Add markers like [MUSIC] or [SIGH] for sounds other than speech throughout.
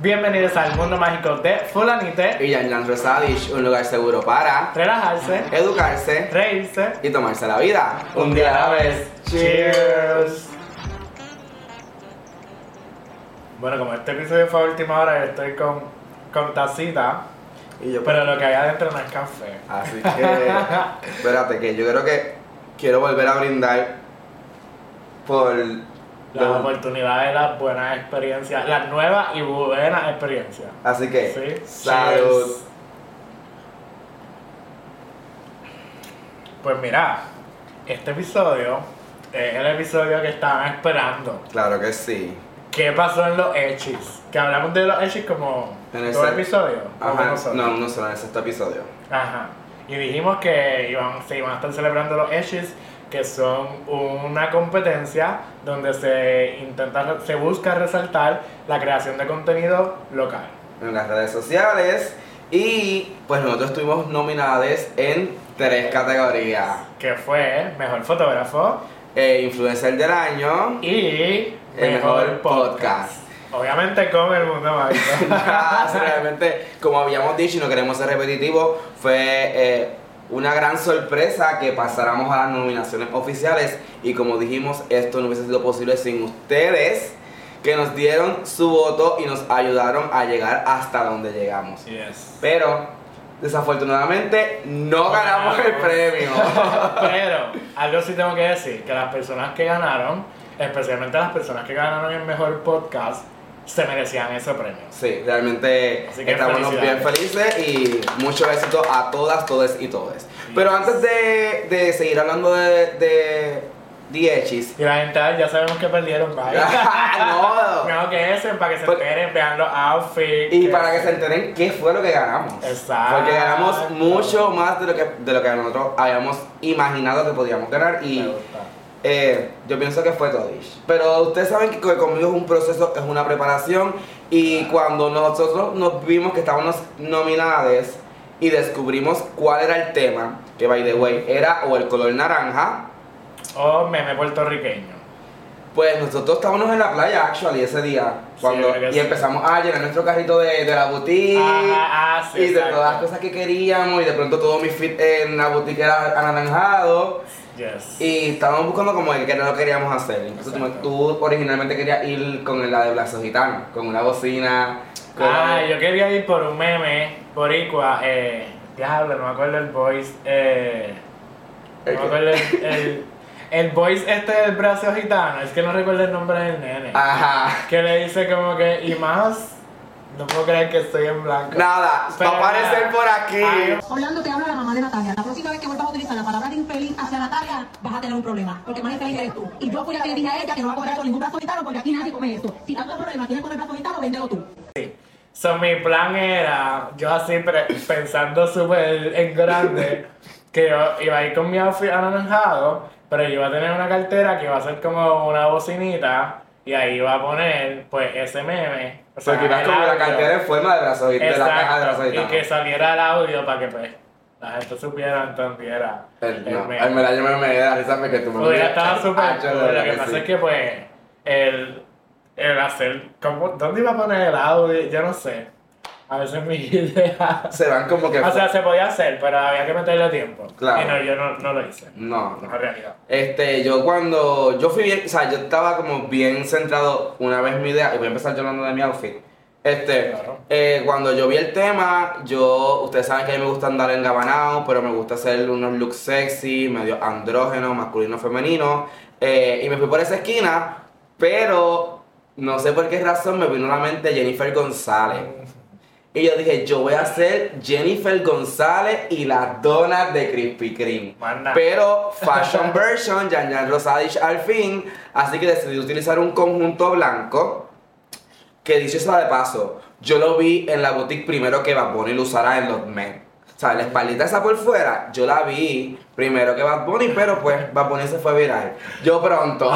Bienvenidos al mundo mágico de Fulanite. Y Yan Rosadish, un lugar seguro para Relajarse, educarse reírse. y tomarse la vida. Un día a la vez. Cheers. Bueno, como este episodio fue a última hora, yo estoy con, con tacita, Y yo, pero lo que hay adentro no es café. Así que, espérate, que yo creo que quiero volver a brindar por Las los- oportunidades, las buenas experiencias, las nuevas y buenas experiencias. Así que, Sí. salud. Cheers. Pues mira, este episodio es el episodio que estaban esperando. Claro que sí. ¿Qué pasó en los Echis? Que hablamos de los Echis como En el dos set- episodios. o Ajá, no, no solo en sexto episodio. Ajá. Y dijimos que iban, se iban a estar celebrando los Echis, que son una competencia donde se intenta, se busca resaltar la creación de contenido local. En las redes sociales. Y pues nosotros estuvimos nominadas en tres categorías. Que fue Mejor Fotógrafo Eh, influencer del año. y El mejor podcast. Obviamente con el mundo mágico. [LAUGHS] Realmente, como habíamos dicho y no queremos ser repetitivos, fue eh, una gran sorpresa que pasáramos a las nominaciones oficiales y como dijimos, esto no hubiese sido posible sin ustedes que nos dieron su voto y nos ayudaron a llegar hasta donde llegamos. Yes. Pero, desafortunadamente, no ganamos el premio. [LAUGHS] Pero, [LAUGHS] algo sí tengo que decir, que las personas que ganaron, especialmente las personas que ganaron el mejor podcast, se merecían ese premio. Sí, realmente que estamos bien felices y mucho éxito a todas, todos y todes. Pero antes de, de seguir hablando de, de Diechis, Y la gente, "Ay, ya sabemos que perdieron, vaya. [LAUGHS] no, [LAUGHS] Mejor que ese, para que se Porque- enteren, vean los outfits. y para que se enteren qué fue lo que ganamos. Exacto. Porque ganamos mucho más de lo que, de lo que nosotros habíamos imaginado que podíamos ganar y. eh, yo pienso que fue Todish. Pero ustedes saben que conmigo es un proceso, es una preparación y cuando nosotros nos vimos que estábamos nominadas y descubrimos cuál era el tema, que by the way era o el color naranja, O meme puertorriqueño. Pues nosotros estábamos en la playa actually ese día cuando, y sí. empezamos a llenar nuestro carrito de, de la boutique Ajá, ah, sí, y de exacto. todas las cosas que queríamos y de pronto todo mi fit en la boutique era anaranjado Yes. y estábamos buscando como el que no lo queríamos hacer. Entonces tú, originalmente querías ir con la de Blaso Gitano, con una bocina. Con... Ah, yo quería ir por un meme, boricua, eh, diablo, no me acuerdo el voice, eh, no ¿El me acuerdo el, el, [LAUGHS] el voice este del brazo gitano, es que no recuerdo el nombre del nene, Ajá. que le dice como que, y más, no puedo creer que estoy en blanco. Nada, Pero va a aparecer nada. por aquí. Ay, Orlando te habla la mamá de Natalia. La próxima vez que vuelvas a utilizar la palabra de infeliz hacia Natalia, vas a tener un problema. Porque más infeliz eres tú. Y yo fui la que le dije a ella que no va a comer con ningún brazo gitano porque aquí nadie come eso. Si tanto problema tienes con el brazo gitano, véndelo tú. So, mi plan era, yo así pensando súper en grande, que yo iba a ir con mi outfit anaranjado, pero yo iba a tener una cartera que iba a ser como una bocinita y ahí iba a poner pues ese meme. O ibas el como la cartera en forma de brazo de la caja de brazo Exacto, y que saliera el audio para que pues la gente supiera, entendiera El- el no, meme. en verdad yo me, me da risa porque tú me Hubiera estado súper cool. Lo que que pasa sí. es que pues el, el hacer, ¿cómo, ¿dónde iba a poner el audio? Yo no sé. A veces mi [LAUGHS] idea. Se van como que... O sea, se podía hacer, pero había que meterle tiempo. Claro. Y no, yo no, no lo hice. No, No es realidad. Este, yo cuando, yo fui bien, o sea, yo estaba como bien centrado una vez mi idea, y voy a empezar yo hablando de mi outfit. Este, Claro. eh, cuando yo vi el tema, yo, ustedes saben que a mí me gusta andar engabanado, pero me gusta hacer unos looks sexy, medio andrógeno, masculino, femenino, eh, y me fui por esa esquina, pero no sé por qué razón me vino a la mente Jennifer González. Y yo dije, yo voy a hacer Jennifer González y las donas de Krispy Kreme. Manda. Pero [LAUGHS] fashion version, Jan Jan Rosadich al fin. Así que decidí utilizar un conjunto blanco. Que dicho sea de paso, yo lo vi en la boutique primero que Bad Bunny lo usara en los Met. O sea, la espaldita esa por fuera, yo la vi primero que Bad Bunny, pero pues Bad Bunny se fue viral. Yo pronto.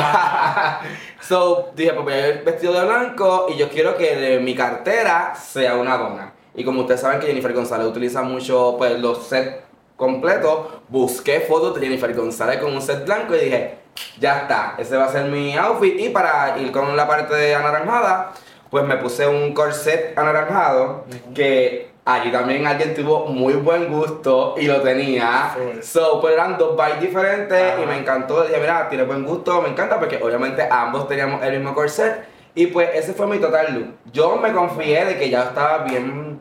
[LAUGHS] so, dije, pues voy a ir vestido de blanco y yo quiero que de mi cartera sea una dona. Y como ustedes saben que Jennifer González utiliza mucho pues los sets completos, busqué fotos de Jennifer González con un set blanco y dije, ya está, ese va a ser mi outfit. Y para ir con la parte de anaranjada, pues me puse un corset anaranjado que allí también alguien tuvo muy buen gusto y lo tenía. Full. So, pues eran dos vibes diferentes y me encantó. Dije, mira, tiene buen gusto, me encanta porque obviamente ambos teníamos el mismo corset. Y pues ese fue mi total look. Yo me confié de que ya estaba bien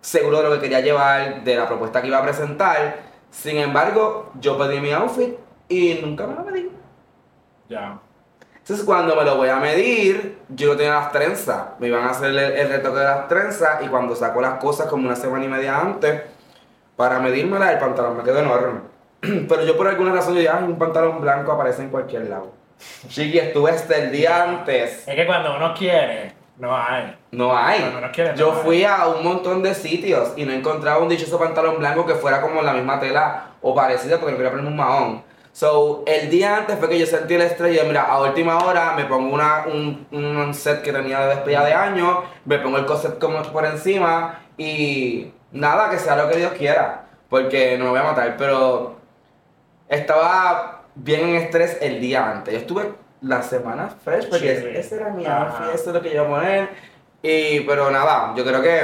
seguro de lo que quería llevar, de la propuesta que iba a presentar. Sin embargo, yo pedí mi outfit y nunca me lo pedí. Ya. Entonces cuando me lo voy a medir, yo no tenía las trenzas. Me iban a hacer el, el retoque de las trenzas y cuando saco las cosas como una semana y media antes, para medírmela el pantalón me quedó enorme. [CLEARS THROAT] Pero yo por alguna razón yo dije, ay, un pantalón blanco aparece en cualquier lado. Chiqui, estuve hasta el día antes. Es que cuando uno quiere, no hay. No hay. Cuando no quieres, Yo no hay. fui a un montón de sitios y no encontraba un dichoso pantalón blanco que fuera como la misma tela o parecida porque no quería ponerme un mahón. So, el día antes fue que yo sentí el estrés y mira, a última hora me pongo una, un, un set que tenía de despedida de año, me pongo el corset como por encima y nada, que sea lo que Dios quiera, porque no me voy a matar, pero estaba bien en estrés el día antes. Yo estuve la semana fresh porque Sí. ese era mi outfit, eso es lo que iba a poner. Y, pero nada, yo creo que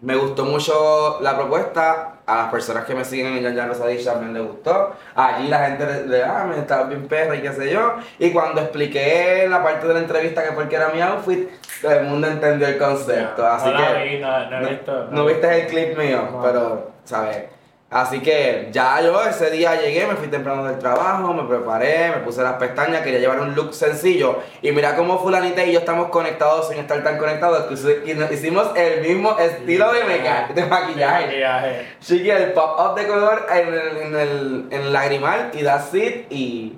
me gustó mucho la propuesta. A las personas que me siguen en Yan Yan Rosadilla también les gustó. Allí la gente le, ah, me estaba bien perra y qué sé yo. Y cuando expliqué la parte de la entrevista que porque era mi outfit, todo el mundo entendió el concepto. Así no que vi, no, no he visto. no viste el clip mío, pero, ¿sabes? Así que ya yo ese día llegué, me fui temprano del trabajo, me preparé, me puse las pestañas, quería llevar un look sencillo. Y mira cómo fulanita y yo estamos conectados sin estar tan conectados, que hicimos el mismo estilo de, meca- de maquillaje. Chiqui, el pop-up de color en el, en el, en el lagrimal y that's it y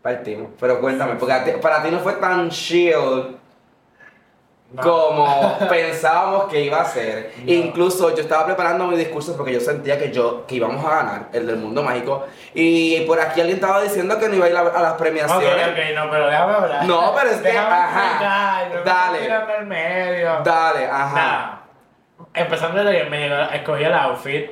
partimos. Pero cuéntame, porque ti- para ti no fue tan chill No. como pensábamos que iba a ser. No. Incluso yo estaba preparando mi discurso porque yo sentía que yo que íbamos a ganar el del mundo mágico y por aquí alguien estaba diciendo que no iba a ir a, las Ok, premiaciones. ok, no, pero déjame hablar. No, pero es que- Déjame ajá. explicar, no me Dale. medio. Dale, ajá. Empezando desde que me escogí el outfit.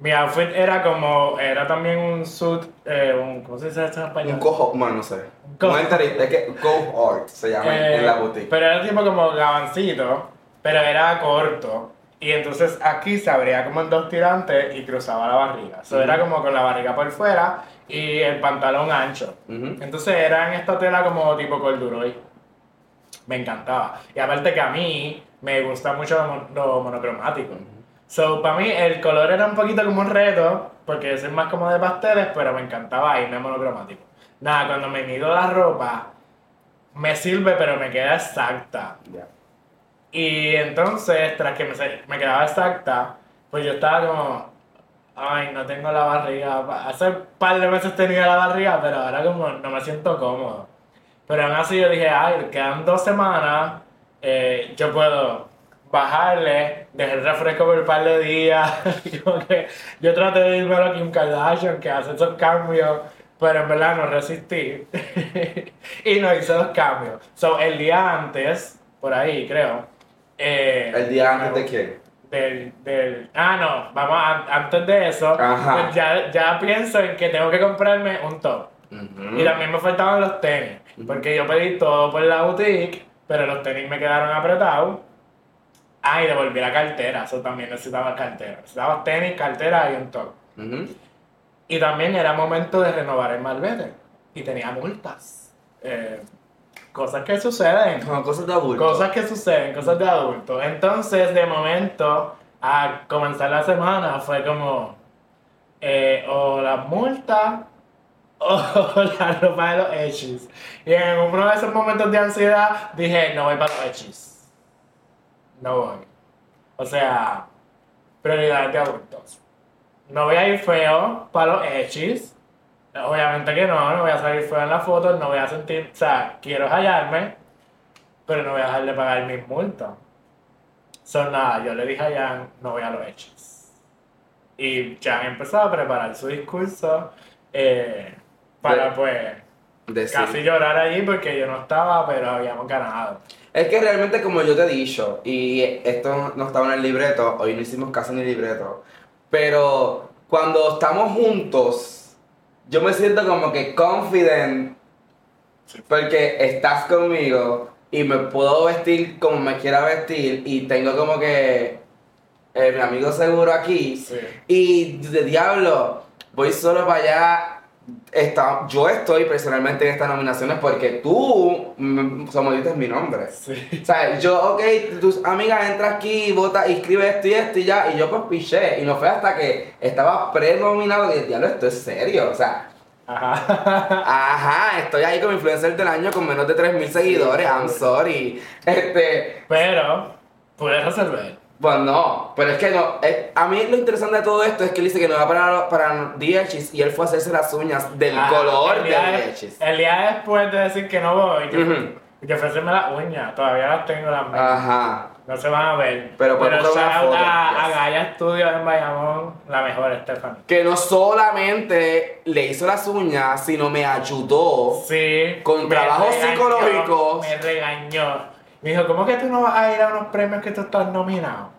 Mi outfit era como, era también un suit, eh, un, ¿cómo se dice esto en español? Un cojo, bueno, no sé. Co- No entendí, es que cohort se llama Eh, en la boutique. Pero era tipo como gabancito, pero era corto. Y entonces aquí se abría como en dos tirantes y cruzaba la barriga. Eso era como con la barriga por fuera y el pantalón ancho. Ujú. Entonces era en esta tela como tipo corduroy. Me encantaba. Y aparte que a mí me gusta mucho lo monocromático. So, para mí el color era un poquito como un reto, porque soy más como de pasteles, pero me encantaba irme monocromático. Nada, cuando me mido la ropa, me sirve, pero me queda exacta. Ya. Y entonces, tras que me, me quedaba exacta, pues yo estaba como, ay, no tengo la barriga. Hace un par de meses tenía la barriga, pero ahora como no me siento cómodo. Pero aún así yo dije, ay, quedan dos semanas, eh, yo puedo bajarle, dejar el refresco por un par de días. [LAUGHS] que yo traté de irme a Kim Kardashian, que hace esos cambios, pero en verdad no resistí. [LAUGHS] y no hice los cambios. So, el día antes, por ahí creo. eh, ¿El día antes de qué? del, del, ah, no, vamos, an- antes de eso, pues ya, ya pienso en que tengo que comprarme un top. Y también me faltaban los tenis, porque yo pedí todo por la boutique, pero los tenis me quedaron apretados. Ah, y devolví la cartera, eso también necesitaba cartera. Necesitaba tenis, cartera y un top. Y también era momento de renovar el malvete. Y tenía multas. Eh, cosas que suceden. Como cosas de adulto. Cosas que suceden, cosas de adultos. Entonces, de momento, a comenzar la semana fue como eh, o las multas [LAUGHS] o la ropa de los hechis. Y en uno de esos momentos de ansiedad dije, no voy para los hechis. No voy. O sea, prioridades de adultos. No voy a ir feo para los hechis. Obviamente que no, no voy a salir feo en las fotos, no voy a sentir, o sea, quiero hallarme, pero no voy a dejar de pagar mis multas. Son nada, yo le dije a Jan, no voy a los hechos. Y Jan empezó a preparar su discurso eh, para De- pues Decir. casi llorar allí porque yo no estaba, pero habíamos ganado. Es que realmente como yo te he dicho, y esto no estaba en el libreto, hoy no hicimos casi ni libreto, pero cuando estamos juntos, yo me siento como que confident porque estás conmigo y me puedo vestir como me quiera vestir y tengo como que eh, mi amigo seguro aquí Sí. y de diablo voy solo para allá. Está, yo estoy personalmente en estas nominaciones porque tú mm, sometiste mi nombre. Sí. O sea, yo, ok, tus amigas entran aquí, vota, escribe esto y esto y ya, y yo pues piché. Y no fue hasta que estaba prenominado que diablo, esto es serio. O sea, Ajá. ajá, estoy ahí como influencer del año con menos de 3.000 seguidores, I'm sorry. Este, Pero, puedes resolver. Pues no, pero es que no. eh, a mí lo interesante de todo esto es que él dice que no va para, para DHs y él fue a hacerse las uñas del Ah, color el de día DHs. El día después de decir que no voy, que, Ujú. que ofrecerme las uñas, todavía las tengo las mías. Ajá. No se van a ver. Pero podemos shout tomar una out foto, a, a yes. Gaia Studio en Bayamón, la mejor, Stephanie. Que no solamente le hizo las uñas, sino me ayudó. Sí. Con me trabajos regañó, psicológicos. Me regañó. Me dijo, ¿cómo que tú no vas a ir a unos premios que tú estás nominado?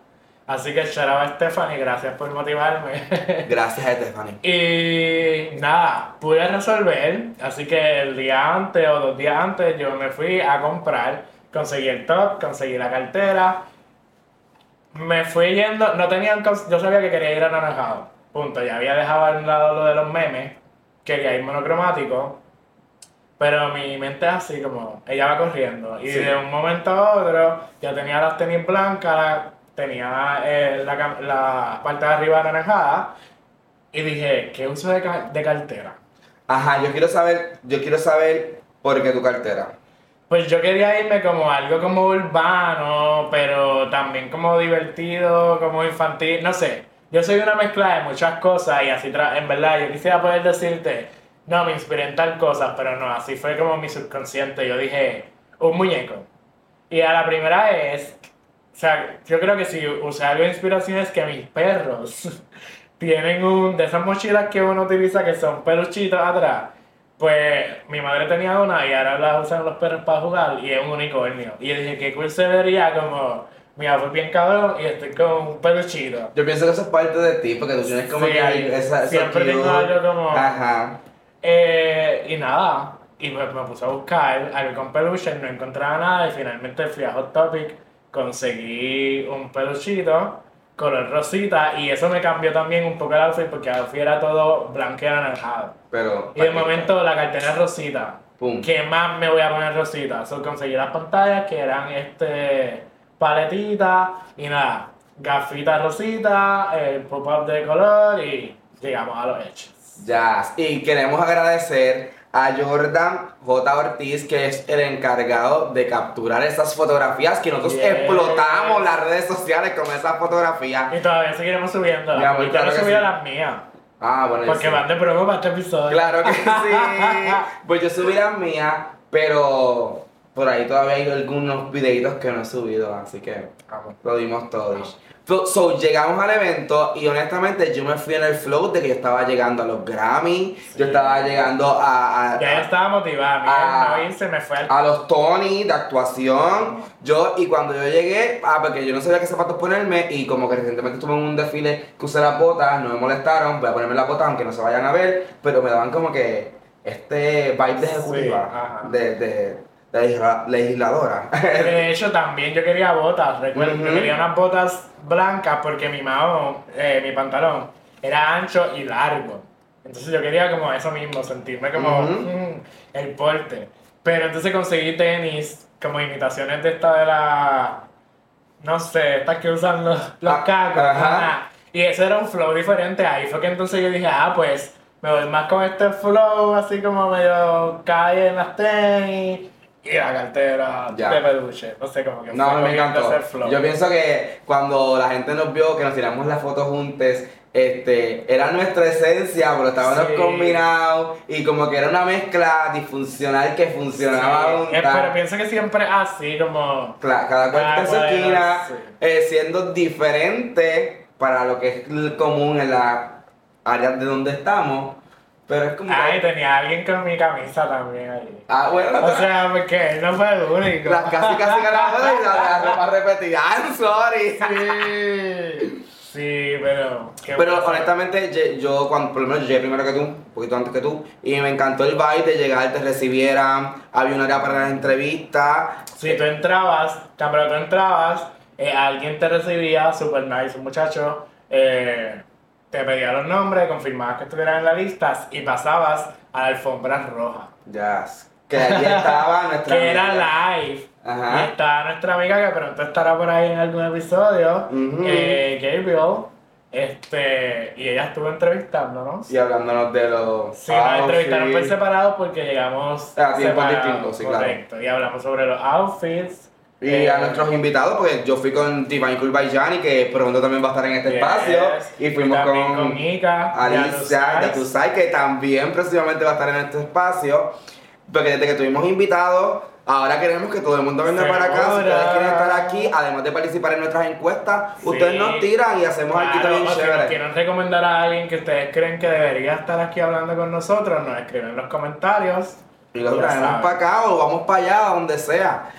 Así que shout out a Stephanie, gracias por motivarme. [LAUGHS] Gracias Stephanie. Y nada, pude resolver, así que el día antes o dos días antes yo me fui a comprar, conseguí el top, conseguí la cartera, me fui yendo, no tenían, yo sabía que quería ir a Naranjado, punto, ya había dejado a un lado lo de los memes, quería ir monocromático, pero mi mente es así como, ella va corriendo, y Sí. de un momento a otro, yo tenía las tenis blancas, tenía eh, la, la parte de arriba anaranjada, y dije, ¿qué uso de, ca- de cartera? Ajá, yo quiero saber, yo quiero saber por qué tu cartera. Pues yo quería irme como algo como urbano, pero también como divertido, como infantil, no sé. Yo soy una mezcla de muchas cosas y así, tra- en verdad, yo quisiera poder decirte, no, me inspiré en tal cosa, pero no, así fue como mi subconsciente. Yo dije, un muñeco. Y a la primera es, o sea, yo creo que si usé algo de inspiración es que mis perros [LAUGHS] tienen un, de esas mochilas que uno utiliza que son peluchitos atrás. Pues mi madre tenía una y ahora la usan los perros para jugar y es un unicornio. Y yo dije, qué cool se vería como, mira, fue bien cabrón y estoy con un peluchito. Yo pienso que eso es parte de ti, porque tú tienes como Sí, que esa, esa siempre tengo algo como- Ajá. Eh, y nada, y me, me puse a buscar algo con peluche, no encontraba nada y finalmente fui a Hot Topic, conseguí un peluchito color rosita y eso me cambió también un poco el outfit porque el outfit era todo blanco y anaranjado. Pero. Y de momento la cartera es rosita. Pum. ¿Qué más me voy a poner rosita? So, conseguí las pantallas que eran este paletitas y nada, gafitas rosita, el pop-up de color y llegamos a los hechos. Ya. Y queremos agradecer a Jordan J. Ortiz, que es el encargado de capturar esas fotografías que nosotros Yes. explotamos las redes sociales con esas fotografías. Y todavía seguiremos subiendo. Yo claro no subí sí. las mías. Ah, bueno. Porque sí. van de promo para este episodio. Claro que sí. [LAUGHS] Pues yo subí las mías, pero por ahí todavía hay algunos videitos que no he subido, así que lo dimos todos. So, llegamos al evento y honestamente yo me fui en el flow de que yo estaba llegando a los Grammy, yo estaba llegando a, a- Ya yo a- estaba motivada. Mira, no irse, me fue al. a los Tony de actuación. Yo, y cuando yo llegué, ah, porque yo no sabía qué zapatos ponerme, y como que recientemente estuve en un desfile que usé las botas, no me molestaron, voy a ponerme las botas aunque no se vayan a ver, pero me daban como que este vibe de Sí, ejecutiva, de, de, legisla- legisladora. De [LAUGHS] hecho, también yo quería botas. Recuerdo, yo Ujú. quería unas botas blancas porque mi mahón, eh, mi pantalón, era ancho y largo. Entonces yo quería como eso mismo, sentirme como mm, el porte. Pero entonces conseguí tenis como imitaciones de esta de la... No sé, estas que usan los, los Ah, cacos. ajá. ajá. Y ese era un flow diferente. Ahí fue que entonces yo dije, ah, pues me voy más con este flow, así como medio calle en las tenis. Y la cartera Ya. de peluche. No sé, como que No, me encantó. flow. Yo pienso que cuando la gente nos vio, que nos tiramos las fotos juntos, este, era nuestra esencia, pero estábamos Sí. combinados y como que era una mezcla disfuncional que funcionaba Sí, eh, pero pienso que siempre así, como... Cla- cada cual está en su esquina, sí. eh, siendo diferente para lo que es común en las áreas de donde estamos. Pero es como. que- Ay, tenía alguien con mi camisa también ahí. ah, bueno, O sea, porque él no fue el único. las casi casi ganadores [LAUGHS] y la, la ropa repetida. I'm sorry. Sí. Sí, pero. Pero honestamente, yo, cuando, por lo menos yo llegué primero que tú, un poquito antes que tú, y me encantó el vibe de llegar, te recibieran, había una área para las entrevistas. Si tú entrabas, tan pronto tú entrabas, eh, alguien te recibía, super nice, un muchacho, eh, te pedía los nombres, confirmabas que estuvieras en la lista y pasabas a la alfombra roja. Ya, que allí estaba [LAUGHS] nuestra que era live. Ajá. Y está nuestra amiga que pronto estará por ahí en algún episodio, eh, Gabriel. Este, y ella estuvo entrevistándonos. Y hablándonos de los. Sí, nos entrevistaron por separado porque llegamos A tiempos separados, distintos, sí, claro. correcto. Y hablamos sobre los outfits. Y eh, a nuestros invitados, porque yo fui con Divine Kulbayani, que pronto también va a estar en este yes, espacio. Y fuimos también con, con Ika, Alicia Yatusai, que también próximamente va a estar en este espacio. Porque desde que tuvimos invitados, ahora queremos que todo el mundo venga para acá. Si ustedes quieren estar aquí, además de participar en nuestras encuestas, Sí. ustedes nos tiran y hacemos Claro, si nos chévere. quieren recomendar a alguien que ustedes creen que debería estar aquí hablando con nosotros, nos escriben en los comentarios. Y lo traemos para acá o vamos para allá, donde sea.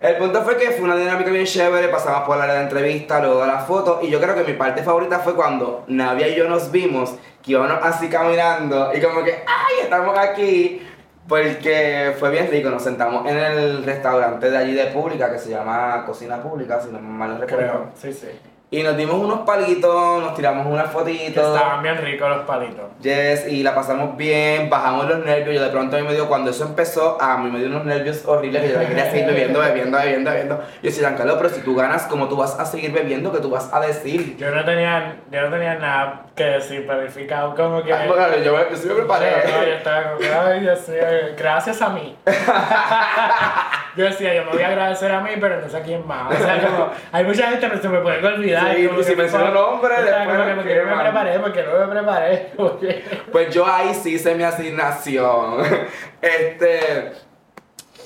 El punto fue que fue una dinámica bien chévere, pasamos por la entrevista, luego de la foto, y yo creo que mi parte favorita fue cuando Navia y yo nos vimos, que íbamos así caminando, y como que, ¡ay, estamos aquí! Porque fue bien rico, nos sentamos en el restaurante de allí de Pública, que se llama Cocina Pública, si no mal recuerdo. Sí, sí. Y nos dimos unos palitos, nos tiramos unas Que fotitos. estaban bien ricos los palitos. Yes, y la pasamos bien, bajamos los nervios. Yo de pronto a mí me dio, cuando eso empezó, a mí me dio unos nervios horribles que yo quería seguir bebiendo, bebiendo, bebiendo, bebiendo. Yo decía, Giancarlo, pero si tú ganas, ¿cómo tú vas a seguir bebiendo? ¿Qué tú vas a decir? Yo no tenía, yo no tenía nada que decir planificado, como que... Ah, bueno, yo, me- yo sí me No, yo preparé. estaba como que, ay, Dios mío, gracias a mí. [LAUGHS] yo decía, yo me voy a agradecer a mí, pero no sé a quién más. O sea, como, hay mucha gente que se me puede olvidar. Sí, como y si que, menciono fuck, nombre, o sea, después como que, no me preparé, [LAUGHS] porque no me preparé. porque- Pues yo ahí sí hice mi asignación. Este.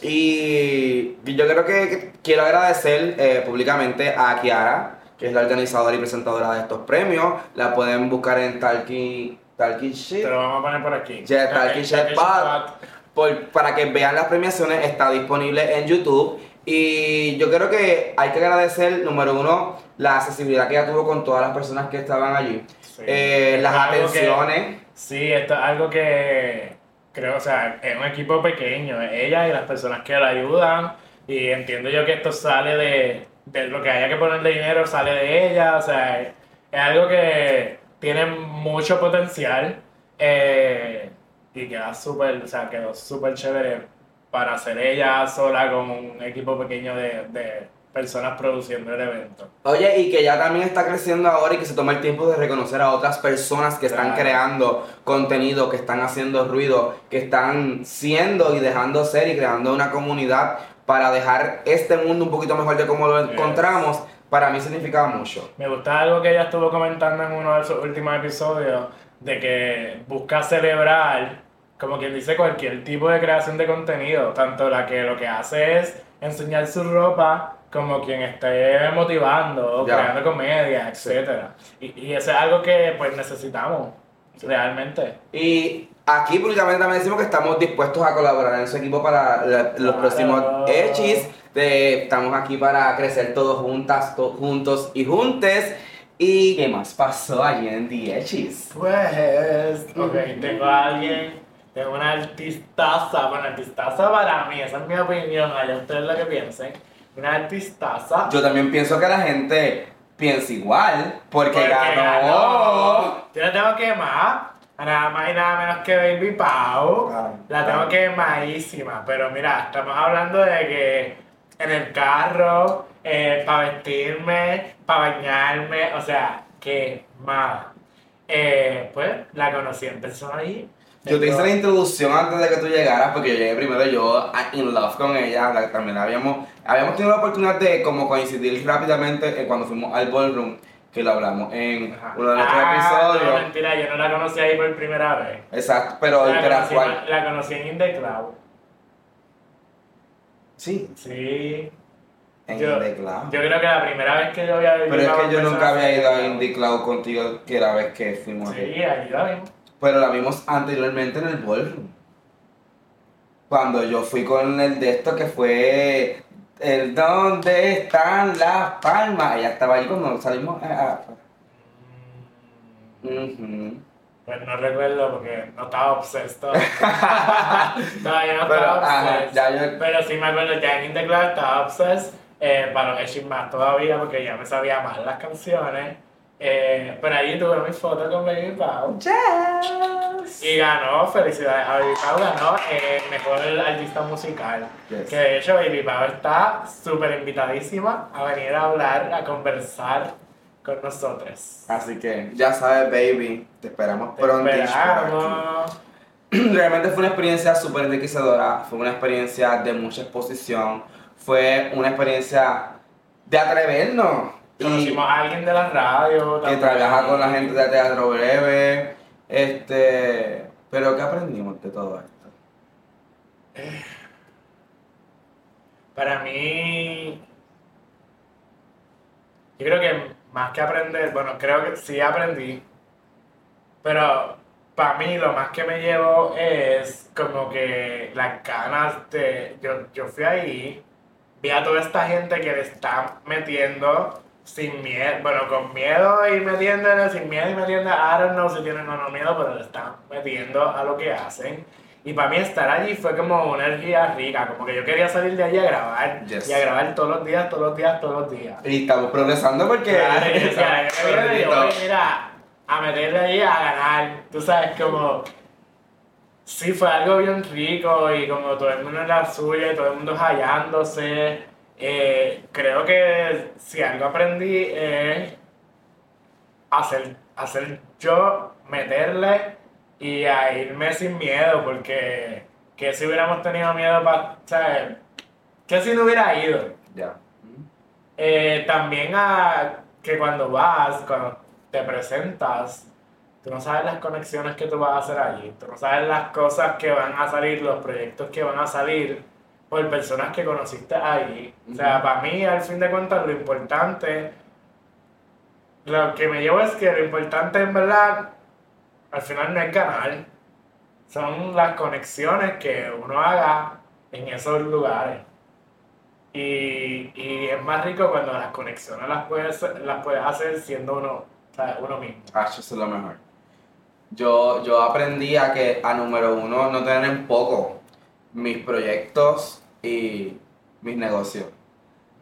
Y yo creo que, que quiero agradecer eh, públicamente a Kiara, que es la organizadora y presentadora de estos premios. La pueden buscar en Talkie, Talkie Shit. Te lo vamos a poner por aquí. Talkie Shit Pod. Por- para que vean las premiaciones, está disponible en YouTube. Y yo creo que hay que agradecer, número uno, la accesibilidad que ella tuvo con todas las personas que estaban allí. Sí. Eh, las Algo que- atenciones. Sí, esto es algo que creo, o sea, es un equipo pequeño, ella y las personas que la ayudan. Y entiendo yo que esto sale de, de lo que haya que ponerle dinero, sale de ella, o sea, es, es algo que tiene mucho potencial eh, y queda súper, o sea, quedó súper chévere para hacer ella sola con un equipo pequeño de, de personas produciendo el evento. Oye, y que ya también está creciendo ahora y que se toma el tiempo de reconocer a otras personas que están Claro. creando contenido, que están haciendo ruido, que están siendo y dejando ser y creando una comunidad para dejar este mundo un poquito mejor de cómo lo Yes. encontramos, para mí significaba mucho. Me gusta algo que ella estuvo comentando en uno de sus últimos episodios, de que busca celebrar, como quien dice, cualquier tipo de creación de contenido, tanto la que lo que hace es enseñar su ropa, como quien esté motivando, o Ya. creando comedia, etc. Y, y eso es algo que pues necesitamos, realmente. Y aquí públicamente también decimos que estamos dispuestos a colaborar en su equipo para la- los Claro. próximos Echis. De, estamos aquí para crecer todos juntas, to- juntos y juntes. ¿Y qué más pasó allí en The Echis? Pues, ok, tengo a alguien, tengo una artistaza, bueno, artistaza para mí, esa es mi opinión, allá ustedes lo que piensen. Una artistaza. Yo también pienso que la gente piensa igual, porque, porque ganó. Yo la tengo quemada, a nada más y nada menos que Baby Pau. Ay, La tengo ay. quemadísima, pero mira, estamos hablando de que en el carro, para vestirme, para bañarme, o sea, quemada. Eh, pues la conocí en persona ahí. Yo te hice la introducción antes de que tú llegaras, porque yo llegué primero, yo ah, in love con ella, la- también habíamos, habíamos tenido la oportunidad de como coincidir rápidamente eh, cuando fuimos al ballroom, que lo hablamos en Ajá. uno de nuestros Ah, No, episodios. mentira, yo no la conocí ahí por primera vez. Exacto, pero La conocí, interactuar. la conocí en In The Cloud. Sí, Sí. En Yo- creo que la primera vez que yo había Pero es que yo nunca había ido a Indie Cloud contigo, que la vez que fuimos Sí, aquí. ahí la vimos. Pero la vimos anteriormente en el ballroom. Cuando yo fui con el de esto que fue el ¿Dónde están las palmas? Ella estaba ahí cuando salimos. ah, ah. Ujú. Pues no recuerdo porque no estaba obseso [LAUGHS] todavía. no Pero, estaba ajá, ya yo- Pero sí me acuerdo, ya en In The Club estaba obseso. Eh, para los Hechis más todavía porque ya me sabía más las canciones. Eh, pero ahí tuve mi foto con Baby Pau. Yes. Y ganó, felicidades a Baby Pau, ganó eh, mejor artista musical. Yes. Que de hecho Baby Pau está súper invitadísima a venir a hablar, a conversar con nosotros. Así que ya sabes, baby, te esperamos Te pronto. esperamos. [CLEARS THROAT] Realmente fue una experiencia súper enriquecedora, fue una experiencia de mucha exposición, fue una experiencia de atrevernos. Conocimos a alguien de la radio. que trabaja con la gente de Teatro Breve. Este, pero ¿qué aprendimos de todo esto? Para mí, yo creo que más que aprender, bueno, creo que sí aprendí, pero para mí lo más que me llevo es como que las ganas de, yo, yo fui ahí, vi a toda esta gente que le está metiendo sin miedo, bueno, con miedo y metiéndole, sin miedo y metiéndole, I don't know si tienen o no miedo, pero le están metiendo a lo que hacen. Y para mí estar allí fue como una energía rica, como que yo quería salir de allí a grabar, Yes. y a grabar todos los días, todos los días, todos los días. Y estamos progresando porque... Claro, corriendo. [LAUGHS] mira, a meterle ahí a ganar. Tú sabes, como. Sí, fue algo bien rico y como todo el mundo en la suya y todo el mundo hallándose. Eh, creo que si algo aprendí es hacer, hacer yo, meterle y a irme sin miedo, porque que si hubiéramos tenido miedo para, ¿sabes? Que si no hubiera ido. Ya. Eh, también a que cuando vas, cuando te presentas, tú no sabes las conexiones que tú vas a hacer allí, tú no sabes las cosas que van a salir, los proyectos que van a salir por personas que conociste allí. O sea, para mí, al fin de cuentas, lo importante, lo que me llevo es que lo importante en verdad, al final no es ganar, son las conexiones que uno haga en esos lugares. Y, y es más rico cuando las conexiones las puedes, las puedes hacer siendo uno, o sea, uno mismo. Ah, eso es lo mejor. Yo, yo aprendí a que, a número uno, no tener en poco mis proyectos y mis negocios.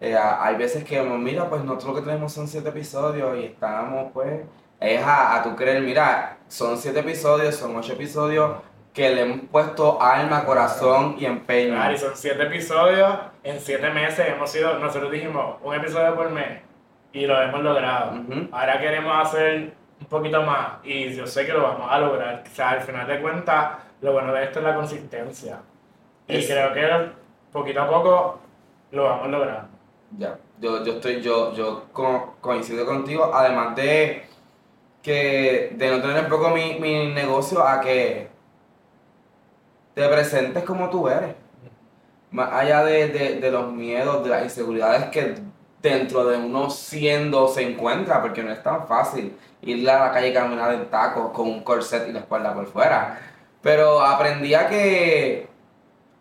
Eh, hay veces que, mira, pues nosotros lo que tenemos son siete episodios y estamos, pues, es a, a tu creer, mira, son siete episodios, son ocho episodios que le hemos puesto alma, corazón y empeño. Claro, y son siete episodios, en siete meses hemos sido, nosotros dijimos un episodio por mes y lo hemos logrado. Ujú. Ahora queremos hacer un poquito más y yo sé que lo vamos a lograr. O sea, al final de cuentas, lo bueno de esto es la consistencia. Y Es- creo que poquito a poco lo vamos logrando. Ya, yo, yo estoy, yo, yo co- coincido contigo, además de que de no tener un poco mi, mi negocio a que te presentes como tú eres. Más allá de, de, de los miedos, de las inseguridades que dentro de uno siendo se encuentra, porque no es tan fácil ir a la calle y caminar en tacos con un corset y la espalda por fuera. Pero aprendí a que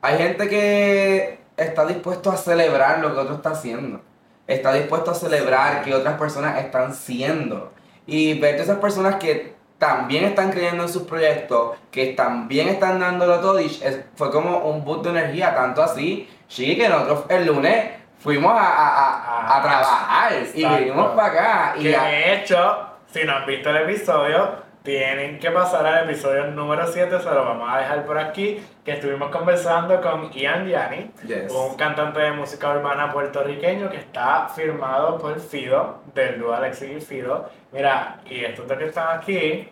hay gente que está dispuesto a celebrar lo que otro está haciendo. Está dispuesto a celebrar que otras personas están siendo. Y ver que esas personas que también están creyendo en sus proyectos, que también están dándolo todo, y es- fue como un boost de energía, tanto así, sí, que nosotros el lunes fuimos a, a- a- a trabajar y Exacto. vinimos para acá. Y Que a- de hecho, si no han visto el episodio, tienen que pasar al episodio número 7, se lo vamos a dejar por aquí, que estuvimos conversando con Ian Gianni, Yes. un cantante de música urbana puertorriqueño que está firmado por Fido, del dúo Alexis y Fido. Mira, y estos dos que están aquí,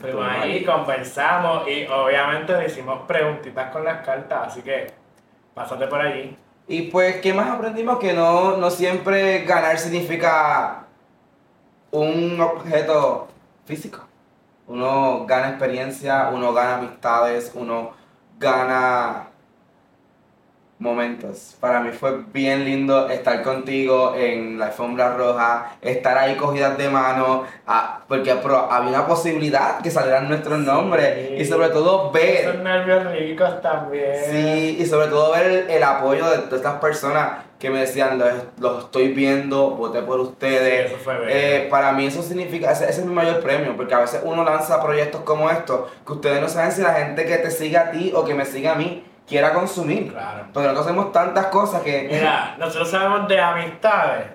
fuimos ahí. conversamos y obviamente le hicimos preguntitas con las cartas, así que pásate por allí. Y pues, ¿qué más aprendimos? Que no, no siempre ganar significa un objeto físico. Uno gana experiencia, uno gana amistades, uno gana momentos. Para mí fue bien lindo estar contigo en la alfombra roja, estar ahí cogidas de mano, ah, porque pro- había una posibilidad que salieran nuestros nombres y sobre todo ver Esos nervios ricos también. Sí, y sobre todo ver el, el apoyo de todas estas personas que me decían, los, los estoy viendo, voté por ustedes. Sí, eso fue bello. Eh, para mí eso significa, ese, ese es mi mayor premio, porque a veces uno lanza proyectos como estos, que ustedes no saben si la gente que te sigue a ti o que me sigue a mí quiera consumir. Claro. Porque nosotros hacemos tantas cosas que... Mira, nosotros sabemos de amistades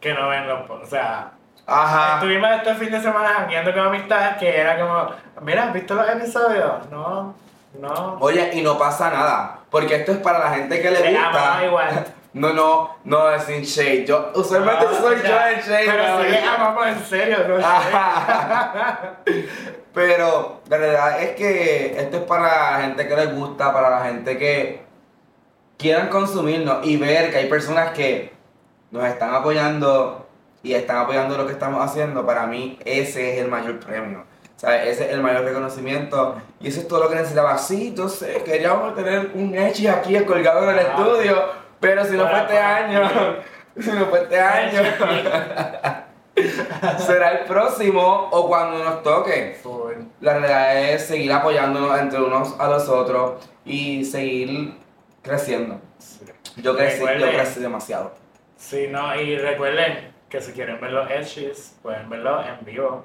que no ven los... O sea, Ajá. estuvimos este fin de semana jangueando con amistades que era como... Mira, ¿has visto los episodios? No, no. Oye, y no pasa nada, porque esto es para la gente que le Te gusta. igual. [LAUGHS] No, no, no es sin shade. Yo usualmente No, soy yo el shade. Pero sí le amamos en serio, no. [LAUGHS] Pero la verdad es que esto es para la gente que les gusta, para la gente que quieran consumirnos y ver que hay personas que nos están apoyando y están apoyando lo que estamos haciendo. Para mí ese es el mayor premio. ¿sabes? Ese es el mayor reconocimiento y eso es todo lo que necesitaba. Sí, sé, queríamos tener un Echi aquí colgado en el Ah. estudio, pero [LAUGHS] si no fue este año, si no fue este año, será el próximo o cuando nos toque. La realidad es seguir apoyándonos entre unos a los otros y seguir creciendo. Yo crecí, yo crecí demasiado. Sí, no, y recuerden que si quieren ver los edges, pueden verlo en vivo.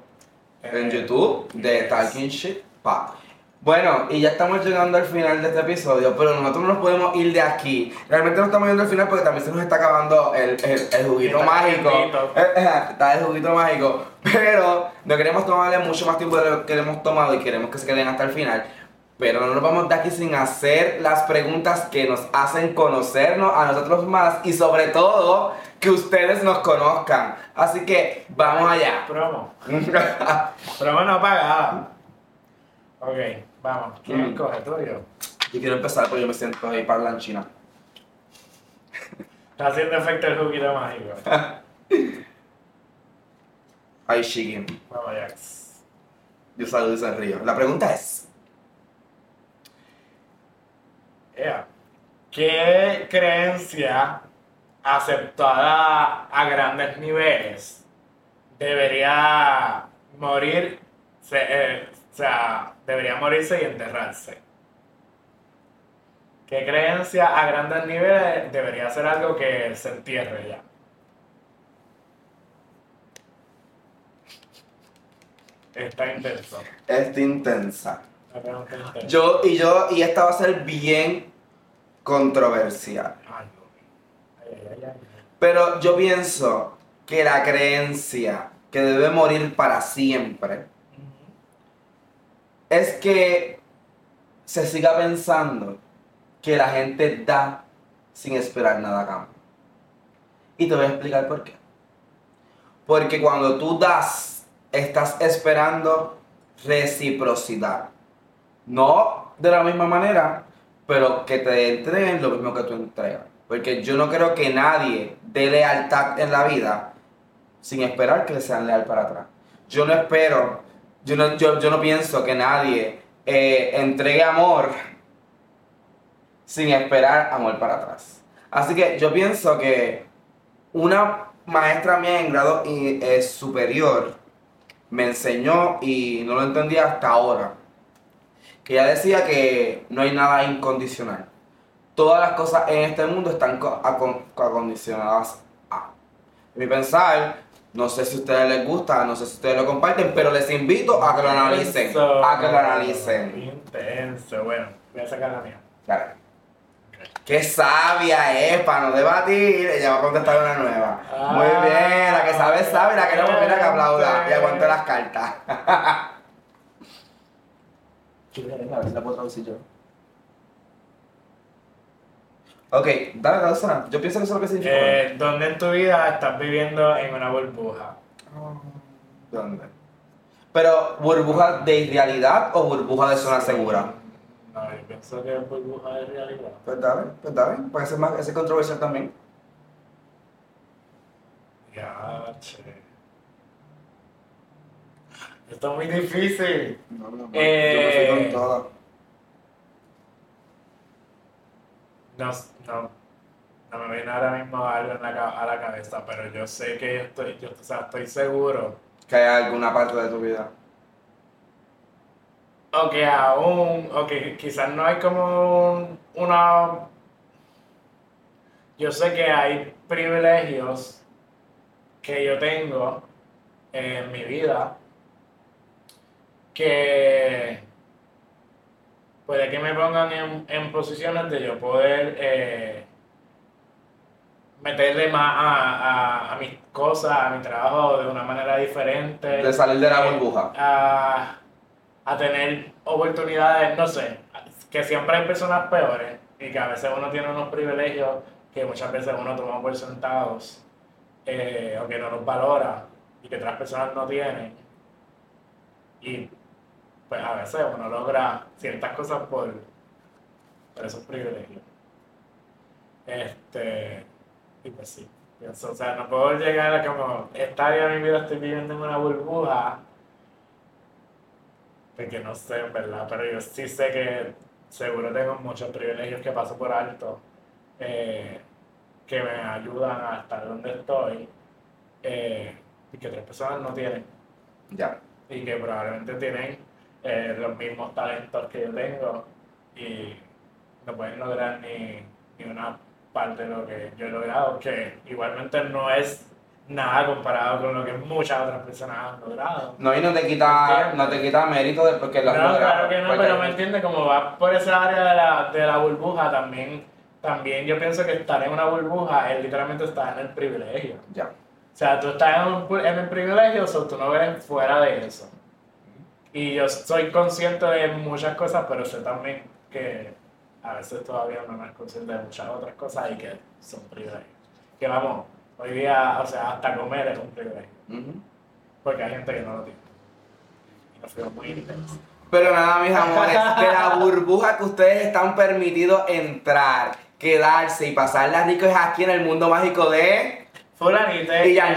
En Eh, YouTube de. Talking Shit Pa. Bueno, y ya estamos llegando al final de este episodio, pero nosotros no nos podemos ir de aquí. Realmente no estamos yendo al final porque también se nos está acabando el, el, el juguito Está mágico. Eh, eh, Está el juguito mágico. Pero no queremos tomarle mucho más tiempo de lo que hemos tomado y queremos que se queden hasta el final. Pero no nos vamos de aquí sin hacer las preguntas que nos hacen conocernos a nosotros más y sobre todo que ustedes nos conozcan. Así que vamos allá. Promo. [LAUGHS] Promo no pagada. Ok, vamos. ¿Quién Mm. coge tuyo? Yo quiero empezar porque yo me siento ahí parlanchina. Está haciendo efecto el juguito mágico. Ay, Shiggy. Vamos, Jax. Yo saludo y sonrío. La pregunta es: Ea. ¿Qué creencia aceptada a grandes niveles debería morir, se- eh, sea, debería morirse y enterrarse? ¿Qué creencia a grandes niveles debería ser algo que se entierre ya? Está intenso. Está intensa. Yo y yo, y esta va a ser bien controversial. Ay, ay, ay, ay, ay. Pero yo pienso que la creencia que debe morir para siempre es que se siga pensando que la gente da sin esperar nada a cambio. Y te voy a explicar por qué. Porque cuando tú das, estás esperando reciprocidad. No de la misma manera, pero que te entreguen lo mismo que tú entregas. Porque yo no creo que nadie dé lealtad en la vida sin esperar que sean leal para atrás. Yo no espero, yo no, yo, yo no pienso que nadie eh, entregue amor sin esperar amor para atrás. Así que yo pienso que una maestra mía en grado eh, superior me enseñó y no lo entendía hasta ahora. Que ella decía que no hay nada incondicional. Todas las cosas en este mundo están co- acon- acondicionadas a. En mi pensar, no sé si a ustedes les gusta, no sé si ustedes lo comparten, pero les invito a que lo analicen. Intenso. A que lo analicen. Intenso. Bueno, voy a sacar la mía. Claro. Qué sabia es, para no debatir, ella va a contestar una nueva. Muy Ah, bien, la que sabe sabe, la que no, pues mira que aplauda y aguante las cartas. [LAUGHS] A ver si la puedo traducir yo. Ok, dale, Dawson. Yo pienso que eso es lo que significa. Eh, ¿Dónde en tu vida estás viviendo en una burbuja? ¿Dónde? Pero, ¿burbuja de irrealidad o burbuja de zona segura? No, yo pienso que es burbuja de realidad. Pues dale, pues dale. Puede ser más, ese es controversial también. Ya, che. Esto es muy difícil. No, no, no. Eh. Yo me fui con todo. No, no, no me viene ahora mismo algo en la, a la cabeza, pero yo sé que yo estoy, yo, o sea, estoy seguro. Que hay alguna parte de tu vida. O que aún, o que quizás no hay como un- una... yo sé que hay privilegios que yo tengo en mi vida que puede que me pongan en, en posiciones de yo poder eh, meterle más a, a- a mis cosas, a mi trabajo de una manera diferente. De salir de la Eh, burbuja. A, a tener oportunidades, no sé, que siempre hay personas peores y que a veces uno tiene unos privilegios que muchas veces uno toma por sentados eh, o que no los valora y que otras personas no tienen. Y pues a veces uno logra ciertas cosas por, por esos privilegios. Este, y pues sí, pienso, o sea, no puedo llegar a como, esta área de mi vida estoy viviendo en una burbuja, porque no sé, en verdad, pero yo sí sé que seguro tengo muchos privilegios que paso por alto, eh, que me ayudan a estar donde estoy, eh, y que otras personas no tienen Ya. y que probablemente tienen eh, los mismos talentos que yo tengo y no pueden lograr ni, ni una parte de lo que yo he logrado, que igualmente no es nada comparado con lo que muchas otras personas han logrado. No, y no te quita, no te quita mérito después que lo has No, logrado, claro que no, porque- pero me entiende, como va por esa área de la, de la burbuja, también, también yo pienso que estar en una burbuja es literalmente estar en el privilegio. Ya. O sea, tú estás en, un- en el privilegio, o tú no ves fuera de eso. Y yo soy consciente de muchas cosas, pero sé también que a veces todavía no es consciente de muchas otras cosas y que son privilegios. Que vamos, hoy día, o sea, hasta comer es un privilegio, Ujú. porque hay gente que no lo tiene. Y nos fuimos muy intensos. Pero nada, mis amores, de la burbuja que ustedes están permitidos entrar, quedarse y pasarla rico es aquí en el mundo mágico de... Fulanite Y Yan.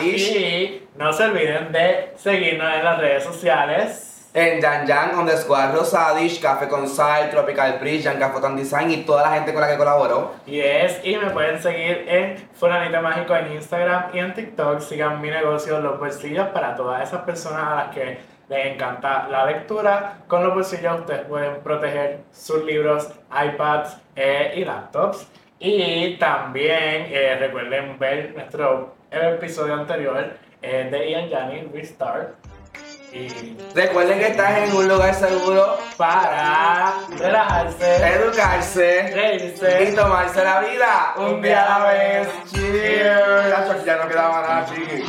Y no se olviden de seguirnos en las redes sociales. En Yan Yan, underscore Rosadish, Café con Sal, Tropical Breeze, Yan Cafotan Design y toda la gente con la que colaboró. Y es, y me pueden seguir en Fulanito Mágico en Instagram y en TikTok. Sigan mi negocio Los Bolsillos para todas esas personas a las que les encanta la lectura. Con los bolsillos ustedes pueden proteger sus libros, iPads eh, y laptops. Y también eh, recuerden ver nuestro episodio anterior eh, de Ian Jani Restart. Y Recuerden que estás en un lugar seguro, para relajarse, educarse y reírse. tomarse la vida un día a la vez. Cheers. Ya no quedaba nada, chiqui.